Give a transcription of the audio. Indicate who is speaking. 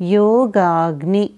Speaker 1: योगाग्नि